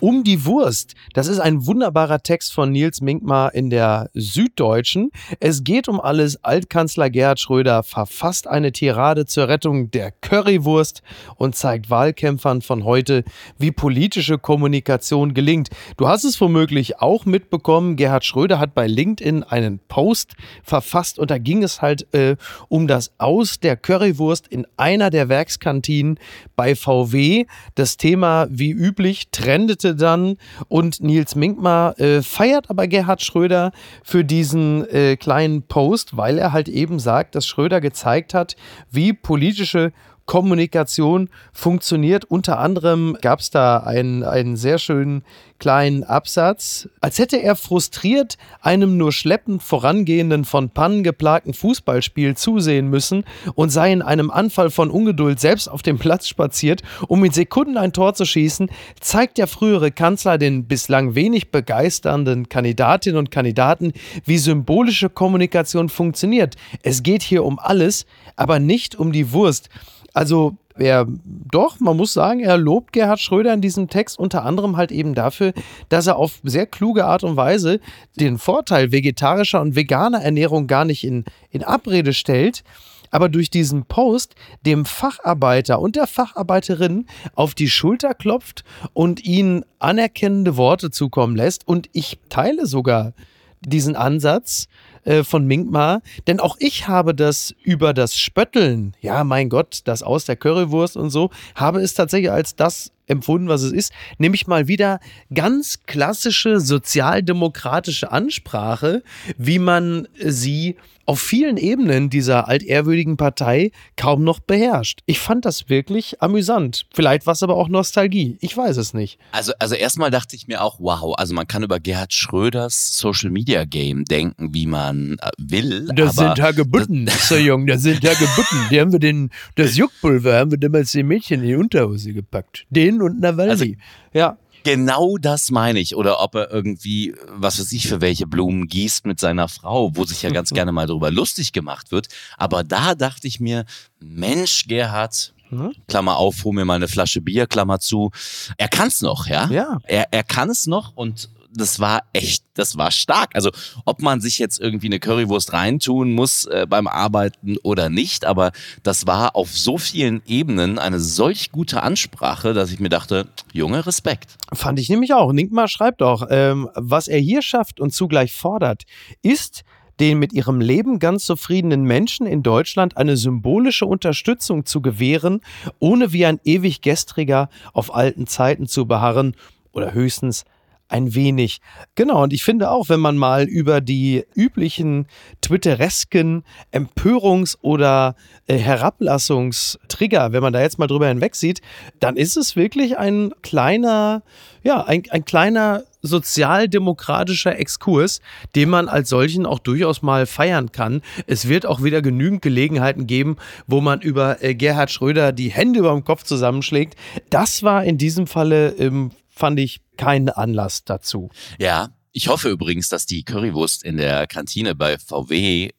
Um die Wurst. Das ist ein wunderbarer Text von Nils Minkmar in der Süddeutschen. Es geht um alles. Altkanzler Gerhard Schröder verfasst eine Tirade zur Rettung der Currywurst und zeigt Wahlkämpfern von heute, wie politische Kommunikation gelingt. Du hast es womöglich auch mitbekommen. Gerhard Schröder hat bei LinkedIn einen Post verfasst und da ging es halt äh, um das Aus der Currywurst in einer der Werkskantinen bei VW. Das Thema, wie üblich, trendete dann. Und Nils Minkmar äh, feiert aber Gerhard Schröder für diesen äh, kleinen Post, weil er halt eben sagt, dass Schröder gezeigt hat, wie politische Kommunikation funktioniert. Unter anderem gab es da einen, einen sehr schönen kleinen Absatz, als hätte er frustriert einem nur schleppend vorangehenden, von Pannen geplagten Fußballspiel zusehen müssen und sei in einem Anfall von Ungeduld selbst auf dem Platz spaziert, um in Sekunden ein Tor zu schießen, zeigt der frühere Kanzler den bislang wenig begeisternden Kandidatinnen und Kandidaten, wie symbolische Kommunikation funktioniert. Es geht hier um alles, aber nicht um die Wurst. Also er, doch, man muss sagen, er lobt Gerhard Schröder in diesem Text unter anderem halt eben dafür, dass er auf sehr kluge Art und Weise den Vorteil vegetarischer und veganer Ernährung gar nicht in, in Abrede stellt, aber durch diesen Post dem Facharbeiter und der Facharbeiterin auf die Schulter klopft und ihnen anerkennende Worte zukommen lässt. Und ich teile sogar diesen Ansatz, äh, von Minkmar, denn auch ich habe das über das Spötteln, ja mein Gott, das aus der Currywurst und so, habe es tatsächlich als das empfunden, was es ist, nämlich mal wieder ganz klassische sozialdemokratische Ansprache, wie man sie auf vielen Ebenen dieser altehrwürdigen Partei kaum noch beherrscht. Ich fand das wirklich amüsant. Vielleicht war es aber auch Nostalgie. Ich weiß es nicht. Also, also erstmal dachte ich mir auch, wow, also man kann über Gerhard Schröders Social Media Game denken, wie man äh, will. Das sind Hagebutten, so jung, das sind Hagebutten. Die haben wir den, das Juckpulver haben wir damals den Mädchen in die Unterhose gepackt. Den und Nawalny. Also, ja. Genau das meine ich. Oder ob er irgendwie, was weiß ich, für welche Blumen gießt mit seiner Frau, wo sich ja ganz gerne mal darüber lustig gemacht wird. Aber da dachte ich mir, Mensch, Gerhard, hm? Klammer auf, hol mir mal eine Flasche Bier, Klammer zu. Er kann es noch, ja? Ja. Er, er kann es noch und das war echt, das war stark. Also ob man sich jetzt irgendwie eine Currywurst reintun muss äh, beim Arbeiten oder nicht, aber das war auf so vielen Ebenen eine solch gute Ansprache, dass ich mir dachte, Junge, Respekt. Fand ich nämlich auch. Ninkmar schreibt auch, ähm, was er hier schafft und zugleich fordert, ist den mit ihrem Leben ganz zufriedenen Menschen in Deutschland eine symbolische Unterstützung zu gewähren, ohne wie ein ewig gestriger auf alten Zeiten zu beharren oder höchstens ein wenig. Genau, und ich finde auch, wenn man mal über die üblichen twitteresken Empörungs- oder äh, Herablassungstrigger, wenn man da jetzt mal drüber hinweg sieht, dann ist es wirklich ein kleiner, ja, ein, ein kleiner sozialdemokratischer Exkurs, den man als solchen auch durchaus mal feiern kann. Es wird auch wieder genügend Gelegenheiten geben, wo man über äh, Gerhard Schröder die Hände über dem Kopf zusammenschlägt. Das war in diesem Falle ähm, fand ich keinen Anlass dazu. Ja, ich hoffe übrigens, dass die Currywurst in der Kantine bei VW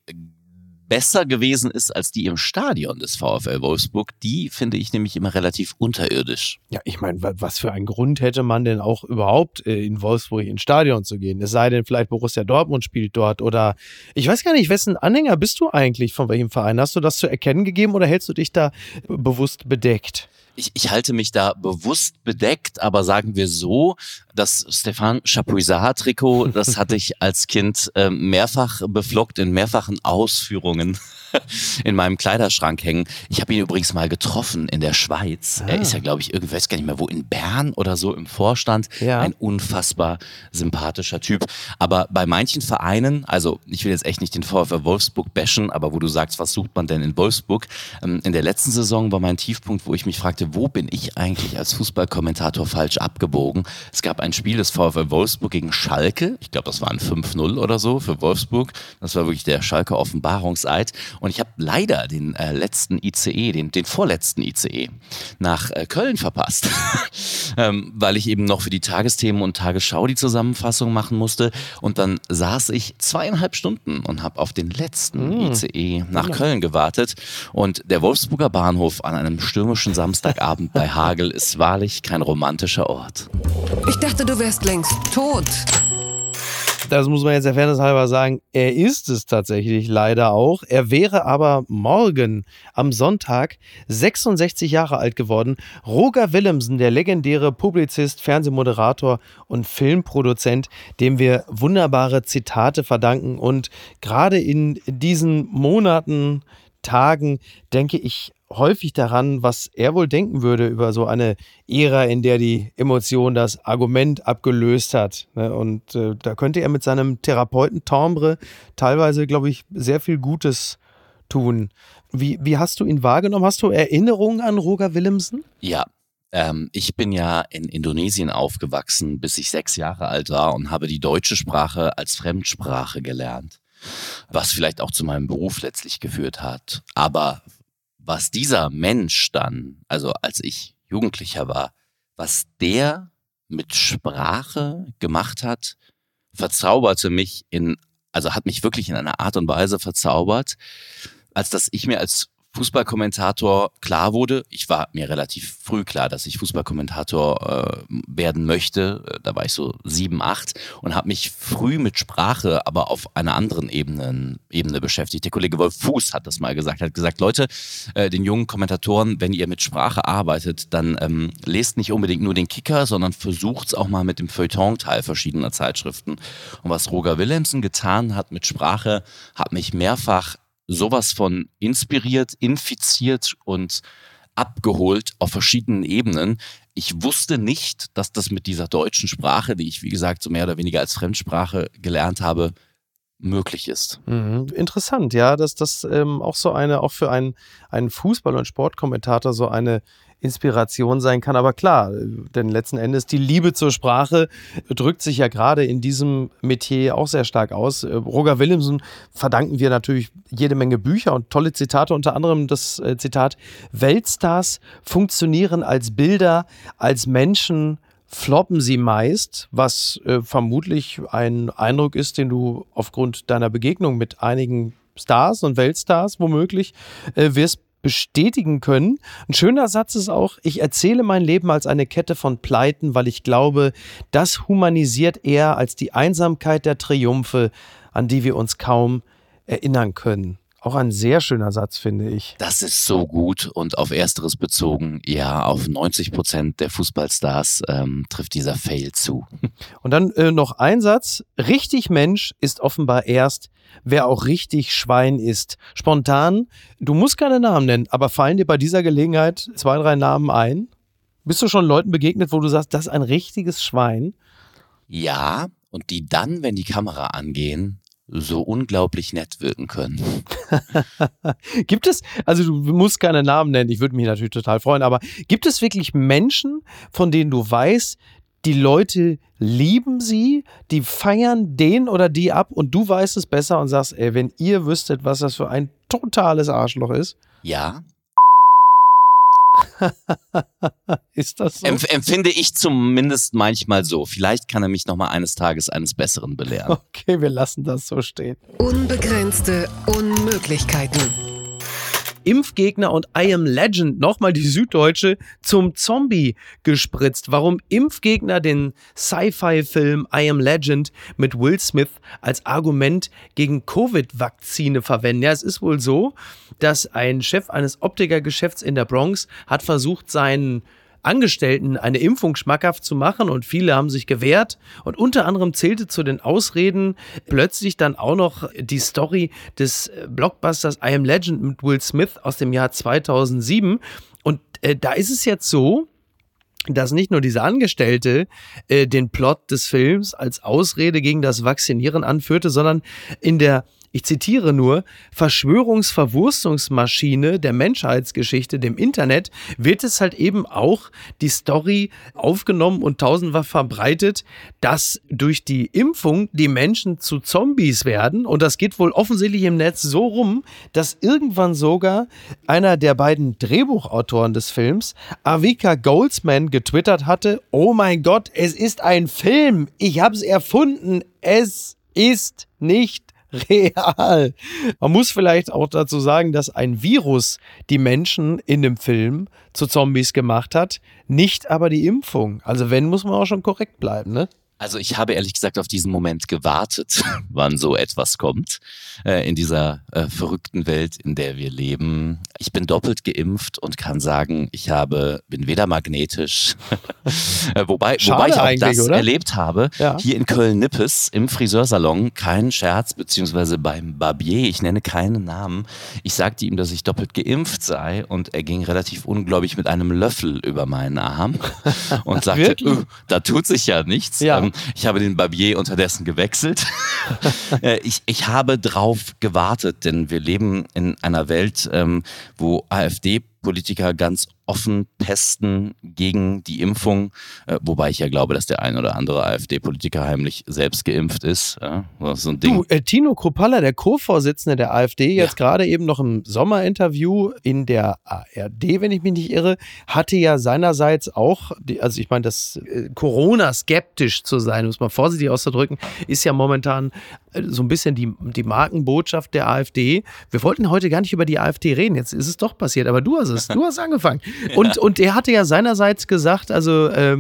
besser gewesen ist als die im Stadion des VfL Wolfsburg. Die finde ich nämlich immer relativ unterirdisch. Ja, ich meine, was für einen Grund hätte man denn auch überhaupt äh, in Wolfsburg ins Stadion zu gehen? Es sei denn, vielleicht Borussia Dortmund spielt dort oder ich weiß gar nicht, wessen Anhänger bist du eigentlich von welchem Verein? Hast du das zu erkennen gegeben oder hältst du dich da bewusst bedeckt? Ich, ich halte mich da bewusst bedeckt, aber sagen wir so, das Stefan Chapuisat-Trikot, das hatte ich als Kind äh, mehrfach beflockt in mehrfachen Ausführungen in meinem Kleiderschrank hängen. Ich habe ihn übrigens mal getroffen in der Schweiz. Ah. Er ist ja, glaube ich, irgendwie, weiß gar nicht mehr wo, in Bern oder so im Vorstand. Ja. Ein unfassbar sympathischer Typ. Aber bei manchen Vereinen, also ich will jetzt echt nicht den VfL Wolfsburg bashen, aber wo du sagst, was sucht man denn in Wolfsburg? Ähm, in der letzten Saison war mein Tiefpunkt, wo ich mich fragte, wo bin ich eigentlich als Fußballkommentator falsch abgebogen? Es gab ein Spiel des VfL Wolfsburg gegen Schalke. Ich glaube, das war ein 5-0 oder so für Wolfsburg. Das war wirklich der Schalke Offenbarungseid. Und ich habe leider den äh, letzten ICE, den, den vorletzten ICE nach äh, Köln verpasst, ähm, weil ich eben noch für die Tagesthemen und Tagesschau die Zusammenfassung machen musste. Und dann saß ich zweieinhalb Stunden und habe auf den letzten mm. ICE nach. Köln gewartet. Und der Wolfsburger Bahnhof an einem stürmischen Samstagabend bei Hagel ist wahrlich kein romantischer Ort. Ich dachte, du wärst längst tot das muss man jetzt der Fairness halber sagen, er ist es tatsächlich leider auch. Er wäre aber morgen am Sonntag 66 Jahre alt geworden. Roger Willemsen, der legendäre Publizist, Fernsehmoderator und Filmproduzent, dem wir wunderbare Zitate verdanken. Und gerade in diesen Monaten, Tagen denke ich häufig daran, was er wohl denken würde über so eine Ära, in der die Emotion das Argument abgelöst hat. Ne? Und äh, da könnte er mit seinem Therapeuten Tombre teilweise, glaube ich, sehr viel Gutes tun. Wie, wie hast du ihn wahrgenommen? Hast du Erinnerungen an Roger Willemsen? Ja, ähm, ich bin ja in Indonesien aufgewachsen, bis ich sechs Jahre alt war und habe die deutsche Sprache als Fremdsprache gelernt, was vielleicht auch zu meinem Beruf letztlich geführt hat. Aber was dieser Mensch dann, also als ich Jugendlicher war, was der mit Sprache gemacht hat, verzauberte mich in, also hat mich wirklich in einer Art und Weise verzaubert, als dass ich mir als Fußballkommentator klar wurde, ich war mir relativ früh klar, dass ich Fußballkommentator äh, werden möchte. Äh, da war ich so sieben, acht und habe mich früh mit Sprache, aber auf einer anderen Ebene, Ebene beschäftigt. Der Kollege Wolf Fuß hat das mal gesagt, hat gesagt, Leute, äh, den jungen Kommentatoren, wenn ihr mit Sprache arbeitet, dann ähm, lest nicht unbedingt nur den Kicker, sondern versucht es auch mal mit dem Feuilleton-Teil verschiedener Zeitschriften. Und was Roger Willemsen getan hat mit Sprache, hat mich mehrfach sowas von inspiriert, infiziert und abgeholt auf verschiedenen Ebenen. Ich wusste nicht, dass das mit dieser deutschen Sprache, die ich wie gesagt so mehr oder weniger als Fremdsprache gelernt habe, möglich ist. Mhm. Interessant, ja, dass das ähm, auch so eine, auch für einen, einen Fußball- und Sportkommentator so eine Inspiration sein kann. Aber klar, denn letzten Endes die Liebe zur Sprache drückt sich ja gerade in diesem Metier auch sehr stark aus. Äh, Roger Willemsen verdanken wir natürlich jede Menge Bücher und tolle Zitate, unter anderem das äh, Zitat, Weltstars funktionieren als Bilder, als Menschen, floppen sie meist, was äh, vermutlich ein Eindruck ist, den du aufgrund deiner Begegnung mit einigen Stars und Weltstars womöglich äh, wirst bestätigen können. Ein schöner Satz ist auch, ich erzähle mein Leben als eine Kette von Pleiten, weil ich glaube, das humanisiert eher als die Einsamkeit der Triumphe, an die wir uns kaum erinnern können. Auch ein sehr schöner Satz, finde ich. Das ist so gut und auf Ersteres bezogen, ja, auf 90 Prozent der Fußballstars ähm, trifft dieser Fail zu. Und dann äh, noch ein Satz. Richtig Mensch ist offenbar erst, wer auch richtig Schwein ist. Spontan, du musst keine Namen nennen, aber fallen dir bei dieser Gelegenheit zwei, drei Namen ein? Bist du schon Leuten begegnet, wo du sagst, das ist ein richtiges Schwein? Ja, und die dann, wenn die Kamera angehen, so unglaublich nett wirken können. gibt es, also du musst keine Namen nennen, ich würde mich natürlich total freuen, aber gibt es wirklich Menschen, von denen du weißt, die Leute lieben sie, die feiern den oder die ab und du weißt es besser und sagst, ey, wenn ihr wüsstet, was das für ein totales Arschloch ist. Ja, ist das so? Empf empfinde ich zumindest manchmal so. Vielleicht kann er mich noch mal eines Tages eines Besseren belehren. Okay, wir lassen das so stehen. Unbegrenzte Unmöglichkeiten. Impfgegner und I Am Legend, nochmal die Süddeutsche, zum Zombie gespritzt. Warum Impfgegner den Sci-Fi-Film I Am Legend mit Will Smith als Argument gegen Covid-Vakzine verwenden. Ja, es ist wohl so, dass ein Chef eines Optikergeschäfts in der Bronx hat versucht, seinen Angestellten eine Impfung schmackhaft zu machen und viele haben sich gewehrt. Und unter anderem zählte zu den Ausreden plötzlich dann auch noch die Story des Blockbusters I Am Legend mit Will Smith aus dem Jahr 2007 und äh, da ist es jetzt so, dass nicht nur dieser Angestellte äh, den Plot des Films als Ausrede gegen das Vaccinieren anführte, sondern in der ich zitiere nur, Verschwörungsverwurstungsmaschine der Menschheitsgeschichte, dem Internet, wird es halt eben auch die Story aufgenommen und tausendfach verbreitet, dass durch die Impfung die Menschen zu Zombies werden. Und das geht wohl offensichtlich im Netz so rum, dass irgendwann sogar einer der beiden Drehbuchautoren des Films, Avika Goldsman, getwittert hatte, oh mein Gott, es ist ein Film, ich habe es erfunden, es ist nicht real. Man muss vielleicht auch dazu sagen, dass ein Virus die Menschen in dem Film zu Zombies gemacht hat, nicht aber die Impfung. Also wenn, muss man auch schon korrekt bleiben, ne? Also ich habe ehrlich gesagt auf diesen Moment gewartet, wann so etwas kommt äh, in dieser äh, verrückten Welt, in der wir leben. Ich bin doppelt geimpft und kann sagen, ich habe bin weder magnetisch, äh, wobei, wobei ich auch das oder? erlebt habe ja. hier in Köln-Nippes im Friseursalon, kein Scherz beziehungsweise beim Barbier, ich nenne keinen Namen. Ich sagte ihm, dass ich doppelt geimpft sei und er ging relativ ungläubig mit einem Löffel über meinen Arm und sagte, oh, da tut sich ja nichts. Ja. Ähm, ich habe den Barbier unterdessen gewechselt. Äh, ich, ich habe drauf gewartet, denn wir leben in einer Welt, ähm, wo AfD-Politiker ganz offen pesten gegen die Impfung, äh, wobei ich ja glaube, dass der ein oder andere AfD-Politiker heimlich selbst geimpft ist. Ja, so ein Ding. Du, äh, Tino Kropalla, der Co-Vorsitzende der AfD, jetzt ja. gerade eben noch im Sommerinterview in der ARD, wenn ich mich nicht irre, hatte ja seinerseits auch, die, also ich meine, das äh, Corona-skeptisch zu sein, muss man vorsichtig auszudrücken, ist ja momentan äh, so ein bisschen die, die Markenbotschaft der AfD. Wir wollten heute gar nicht über die AfD reden, jetzt ist es doch passiert, aber du hast es, du hast angefangen. Und, ja. und er hatte ja seinerseits gesagt, also, äh,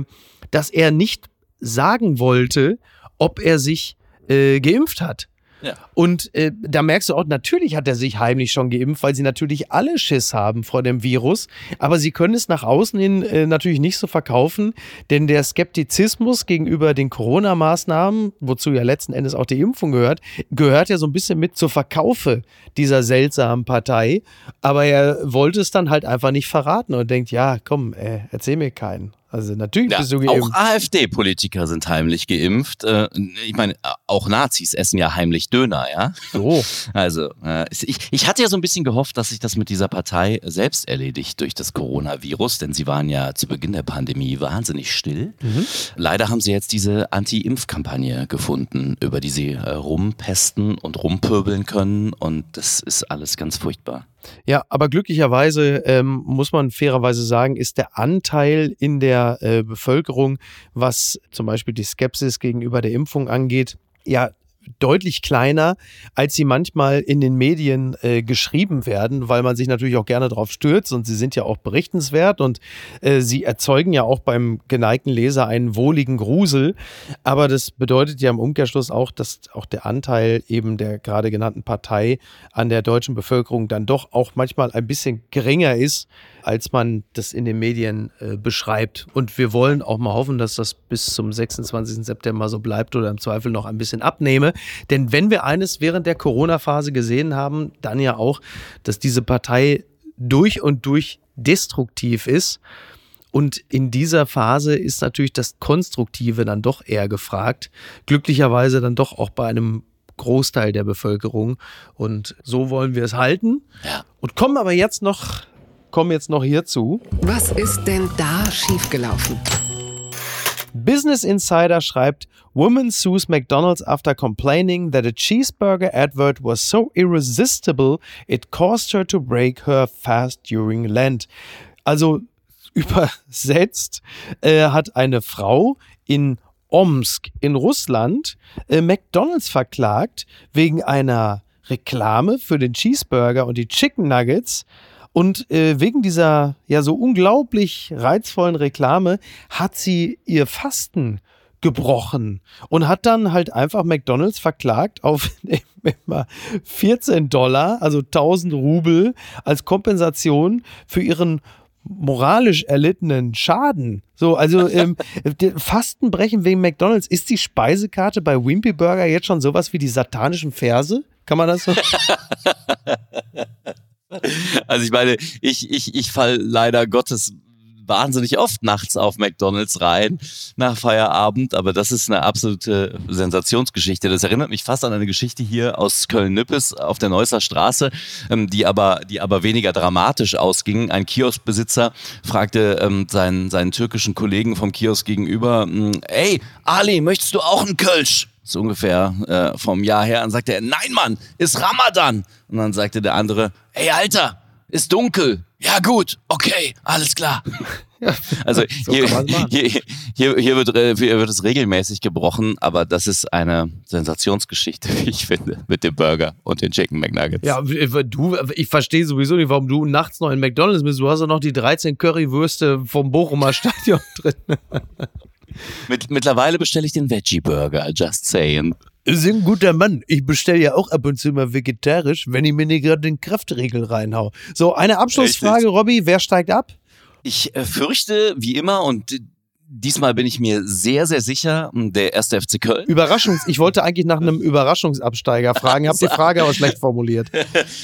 dass er nicht sagen wollte, ob er sich äh, geimpft hat. Ja. Und äh, da merkst du auch, natürlich hat er sich heimlich schon geimpft, weil sie natürlich alle Schiss haben vor dem Virus. Aber sie können es nach außen hin äh, natürlich nicht so verkaufen, denn der Skeptizismus gegenüber den Corona-Maßnahmen, wozu ja letzten Endes auch die Impfung gehört, gehört ja so ein bisschen mit zur Verkaufe dieser seltsamen Partei. Aber er wollte es dann halt einfach nicht verraten und denkt, ja, komm, äh, erzähl mir keinen. Also natürlich ja, bist du geimpft. Auch AfD-Politiker sind heimlich geimpft. Äh, ich meine, auch Nazis essen ja heimlich Döner, ja. So. Also äh, ich, ich hatte ja so ein bisschen gehofft, dass sich das mit dieser Partei selbst erledigt durch das Coronavirus, denn sie waren ja zu Beginn der Pandemie wahnsinnig still. Mhm. Leider haben sie jetzt diese Anti-Impf-Kampagne gefunden, über die sie äh, rumpesten und rumpöbeln können und das ist alles ganz furchtbar. Ja, aber glücklicherweise ähm, muss man fairerweise sagen, ist der Anteil in der äh, Bevölkerung, was zum Beispiel die Skepsis gegenüber der Impfung angeht, ja deutlich kleiner, als sie manchmal in den Medien äh, geschrieben werden, weil man sich natürlich auch gerne darauf stürzt und sie sind ja auch berichtenswert und äh, sie erzeugen ja auch beim geneigten Leser einen wohligen Grusel. Aber das bedeutet ja im Umkehrschluss auch, dass auch der Anteil eben der gerade genannten Partei an der deutschen Bevölkerung dann doch auch manchmal ein bisschen geringer ist, als man das in den Medien äh, beschreibt. Und wir wollen auch mal hoffen, dass das bis zum 26. September so bleibt oder im Zweifel noch ein bisschen abnehme. Denn wenn wir eines während der Corona-Phase gesehen haben, dann ja auch, dass diese Partei durch und durch destruktiv ist. Und in dieser Phase ist natürlich das Konstruktive dann doch eher gefragt. Glücklicherweise dann doch auch bei einem Großteil der Bevölkerung. Und so wollen wir es halten. Ja. Und kommen aber jetzt noch kommen jetzt noch hierzu. Was ist denn da schiefgelaufen? Business Insider schreibt, Woman sues McDonald's after complaining that a cheeseburger advert was so irresistible it caused her to break her fast during Lent. Also übersetzt äh, hat eine Frau in Omsk in Russland äh, McDonald's verklagt wegen einer Reklame für den Cheeseburger und die Chicken Nuggets, und äh, wegen dieser ja so unglaublich reizvollen Reklame hat sie ihr Fasten gebrochen und hat dann halt einfach McDonald's verklagt auf 14 Dollar, also 1000 Rubel als Kompensation für ihren moralisch erlittenen Schaden. So, also ähm, Fastenbrechen wegen McDonald's. Ist die Speisekarte bei Wimpy Burger jetzt schon sowas wie die satanischen Verse? Kann man das so? Also ich meine, ich, ich, ich fall leider Gottes wahnsinnig oft nachts auf McDonalds rein nach Feierabend, aber das ist eine absolute Sensationsgeschichte. Das erinnert mich fast an eine Geschichte hier aus Köln-Nippes auf der Neusser Straße, ähm, die aber, die aber weniger dramatisch ausging. Ein Kioskbesitzer fragte ähm, seinen, seinen türkischen Kollegen vom Kiosk gegenüber, ey, Ali, möchtest du auch einen Kölsch? So ungefähr äh, vom Jahr her, und sagte er, nein Mann, ist Ramadan. Und dann sagte der andere, ey Alter, ist dunkel. Ja gut, okay, alles klar. Ja, also so hier, hier, hier, hier, wird, äh, hier wird es regelmäßig gebrochen, aber das ist eine Sensationsgeschichte, wie ich finde, mit dem Burger und den Chicken McNuggets. Ja, du, ich verstehe sowieso nicht, warum du nachts noch in McDonalds bist. Du hast ja noch die 13 Currywürste vom Bochumer Stadion drin. Mit, mittlerweile bestelle ich den Veggie Burger, just saying. Sie sind ein guter Mann. Ich bestelle ja auch ab und zu mal vegetarisch, wenn ich mir nicht gerade den Kraftregel reinhau. So, eine Abschlussfrage. Robby. Wer steigt ab? Ich äh, fürchte, wie immer, und Diesmal bin ich mir sehr, sehr sicher, hm, der erste FC Köln. Überraschungs, ich wollte eigentlich nach einem Überraschungsabsteiger fragen, habe die Frage aber schlecht formuliert.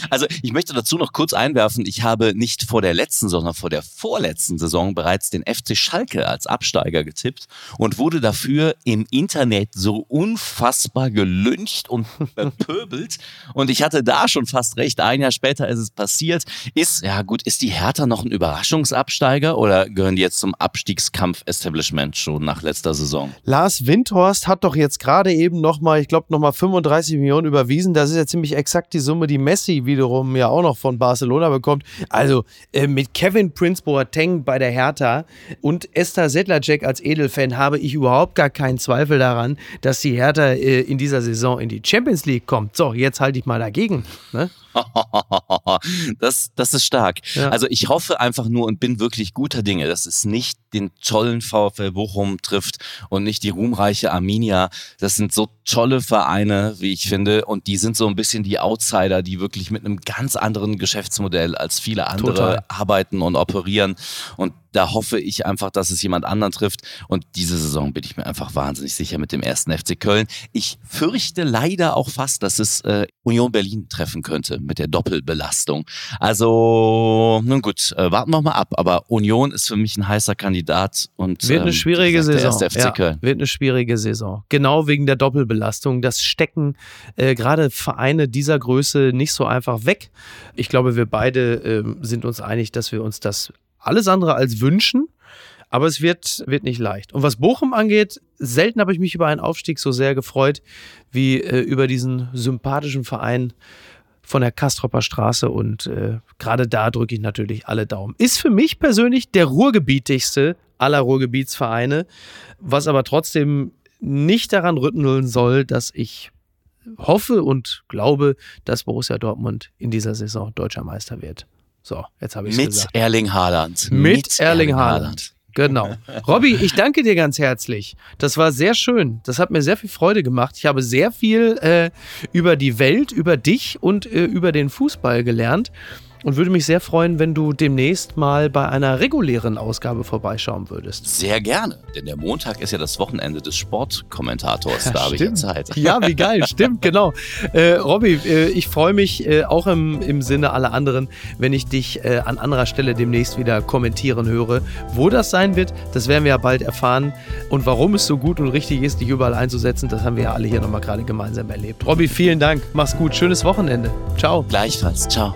Also ich möchte dazu noch kurz einwerfen, ich habe nicht vor der letzten, sondern vor der vorletzten Saison bereits den FC Schalke als Absteiger getippt und wurde dafür im Internet so unfassbar gelüncht und bepöbelt. und ich hatte da schon fast recht, ein Jahr später ist es passiert. Ist, ja gut, ist die Hertha noch ein Überraschungsabsteiger oder gehören die jetzt zum Abstiegskampf establish Establishment schon nach letzter Saison. Lars Windhorst hat doch jetzt gerade eben nochmal, ich glaube, nochmal 35 Millionen überwiesen. Das ist ja ziemlich exakt die Summe, die Messi wiederum ja auch noch von Barcelona bekommt. Also äh, mit Kevin Prince Boateng bei der Hertha und Esther Sedlacek als Edelfan habe ich überhaupt gar keinen Zweifel daran, dass die Hertha äh, in dieser Saison in die Champions League kommt. So, jetzt halte ich mal dagegen. Ne? das, das ist stark. Ja. Also ich hoffe einfach nur und bin wirklich guter Dinge, dass es nicht den tollen VfL Bochum trifft und nicht die ruhmreiche Arminia. Das sind so tolle Vereine, wie ich finde, und die sind so ein bisschen die Outsider, die wirklich mit einem ganz anderen Geschäftsmodell als viele andere Total. arbeiten und operieren. Und da hoffe ich einfach, dass es jemand anderen trifft. Und diese Saison bin ich mir einfach wahnsinnig sicher mit dem ersten FC Köln. Ich fürchte leider auch fast, dass es äh, Union Berlin treffen könnte mit der Doppelbelastung. Also, nun gut, äh, warten wir mal ab. Aber Union ist für mich ein heißer Kandidat und Wird eine ähm, schwierige wie gesagt, Saison. Der erste FC ja, Köln. wird eine schwierige Saison. Genau wegen der Doppelbelastung. Das stecken äh, gerade Vereine dieser Größe nicht so einfach weg. Ich glaube, wir beide ähm, sind uns einig, dass wir uns das alles andere als wünschen. Aber es wird, wird nicht leicht. Und was Bochum angeht, selten habe ich mich über einen Aufstieg so sehr gefreut wie äh, über diesen sympathischen Verein von der Kastropper Straße. Und äh, gerade da drücke ich natürlich alle Daumen. Ist für mich persönlich der ruhrgebietigste aller Ruhrgebietsvereine, was aber trotzdem nicht daran rütteln soll, dass ich hoffe und glaube, dass Borussia Dortmund in dieser Saison deutscher Meister wird. So, jetzt habe ich Mit gesagt. Erling Haaland. Mit Erling Haaland. Genau. Robby, ich danke dir ganz herzlich. Das war sehr schön. Das hat mir sehr viel Freude gemacht. Ich habe sehr viel äh, über die Welt, über dich und äh, über den Fußball gelernt und würde mich sehr freuen, wenn du demnächst mal bei einer regulären Ausgabe vorbeischauen würdest. Sehr gerne, denn der Montag ist ja das Wochenende des Sportkommentators. Da habe ich ja. Zeit. Ja, wie geil, stimmt, genau. Äh, Robby, äh, ich freue mich äh, auch im, im Sinne aller anderen, wenn ich dich äh, an anderer Stelle demnächst wieder kommentieren höre. Wo das sein wird, das werden wir ja bald erfahren. Und warum es so gut und richtig ist, dich überall einzusetzen, das haben wir ja alle hier nochmal gerade gemeinsam erlebt. Robby, vielen Dank. Mach's gut. Schönes Wochenende. Ciao. Gleichfalls. Ciao.